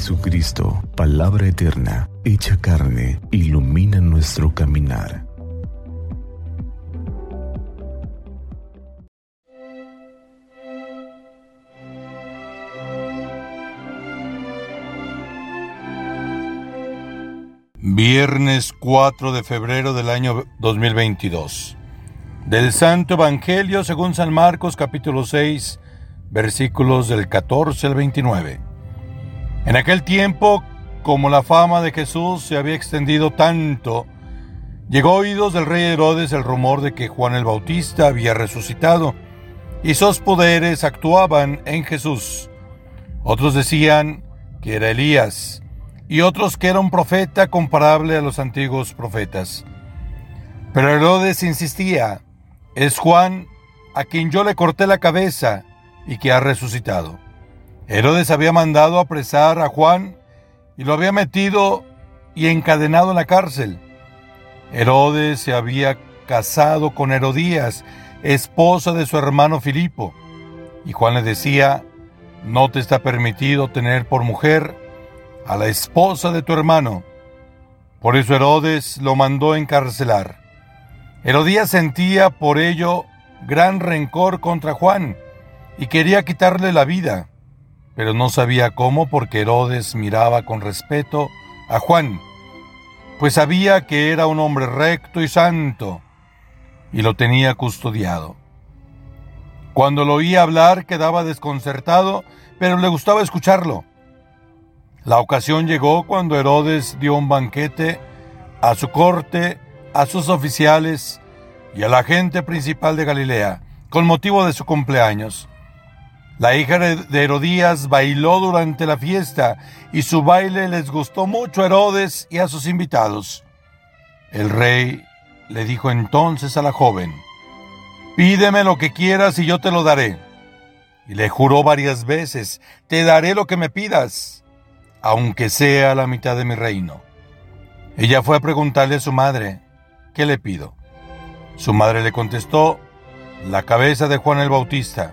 Jesucristo, palabra eterna, hecha carne, ilumina nuestro caminar. Viernes 4 de febrero del año 2022. Del Santo Evangelio según San Marcos capítulo 6 versículos del 14 al 29. En aquel tiempo, como la fama de Jesús se había extendido tanto, llegó a oídos del rey Herodes el rumor de que Juan el Bautista había resucitado y sus poderes actuaban en Jesús. Otros decían que era Elías y otros que era un profeta comparable a los antiguos profetas. Pero Herodes insistía, es Juan a quien yo le corté la cabeza y que ha resucitado. Herodes había mandado apresar a Juan y lo había metido y encadenado en la cárcel. Herodes se había casado con Herodías, esposa de su hermano Filipo, y Juan le decía, no te está permitido tener por mujer a la esposa de tu hermano. Por eso Herodes lo mandó encarcelar. Herodías sentía por ello gran rencor contra Juan y quería quitarle la vida pero no sabía cómo porque Herodes miraba con respeto a Juan, pues sabía que era un hombre recto y santo, y lo tenía custodiado. Cuando lo oía hablar quedaba desconcertado, pero le gustaba escucharlo. La ocasión llegó cuando Herodes dio un banquete a su corte, a sus oficiales y a la gente principal de Galilea, con motivo de su cumpleaños. La hija de Herodías bailó durante la fiesta y su baile les gustó mucho a Herodes y a sus invitados. El rey le dijo entonces a la joven, Pídeme lo que quieras y yo te lo daré. Y le juró varias veces, Te daré lo que me pidas, aunque sea la mitad de mi reino. Ella fue a preguntarle a su madre, ¿qué le pido? Su madre le contestó, la cabeza de Juan el Bautista.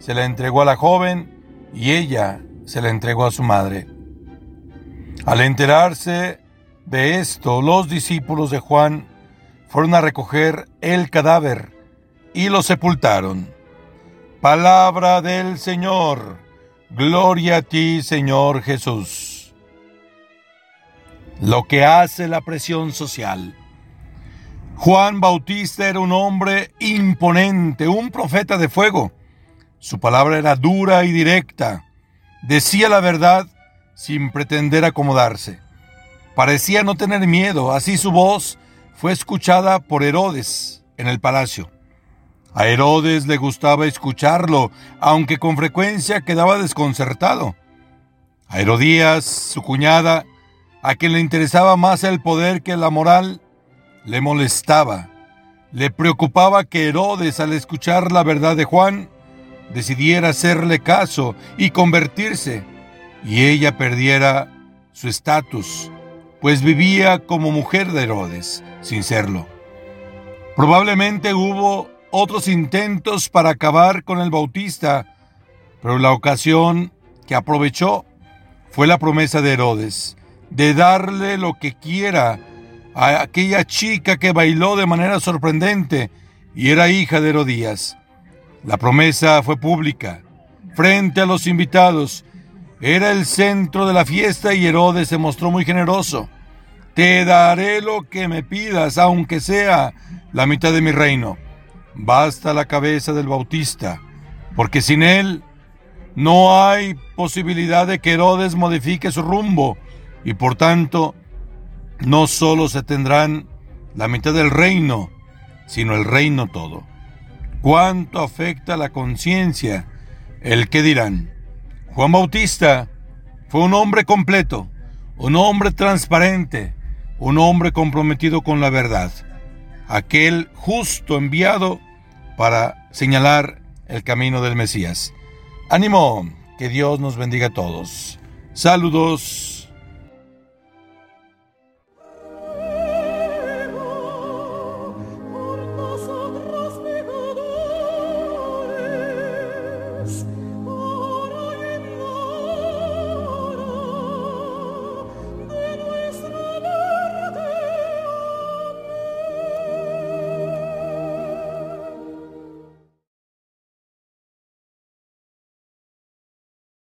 se la entregó a la joven y ella se la entregó a su madre. Al enterarse de esto, los discípulos de Juan fueron a recoger el cadáver y lo sepultaron. Palabra del Señor. Gloria a ti, Señor Jesús. Lo que hace la presión social. Juan Bautista era un hombre imponente, un profeta de fuego su palabra era dura y directa. Decía la verdad sin pretender acomodarse. Parecía no tener miedo, así su voz fue escuchada por Herodes en el palacio. A Herodes le gustaba escucharlo, aunque con frecuencia quedaba desconcertado. A Herodías, su cuñada, a quien le interesaba más el poder que la moral, le molestaba. Le preocupaba que Herodes, al escuchar la verdad de Juan, decidiera hacerle caso y convertirse, y ella perdiera su estatus, pues vivía como mujer de Herodes, sin serlo. Probablemente hubo otros intentos para acabar con el Bautista, pero la ocasión que aprovechó fue la promesa de Herodes de darle lo que quiera a aquella chica que bailó de manera sorprendente y era hija de Herodías. La promesa fue pública, frente a los invitados. Era el centro de la fiesta y Herodes se mostró muy generoso. Te daré lo que me pidas, aunque sea la mitad de mi reino. Basta la cabeza del Bautista, porque sin él no hay posibilidad de que Herodes modifique su rumbo y por tanto no solo se tendrán la mitad del reino, sino el reino todo cuánto afecta la conciencia el que dirán. Juan Bautista Fue un hombre completo, un hombre transparente, un hombre comprometido con la verdad, aquel justo enviado para señalar el camino del Mesías. Ánimo, que Dios nos bendiga a todos. Saludos.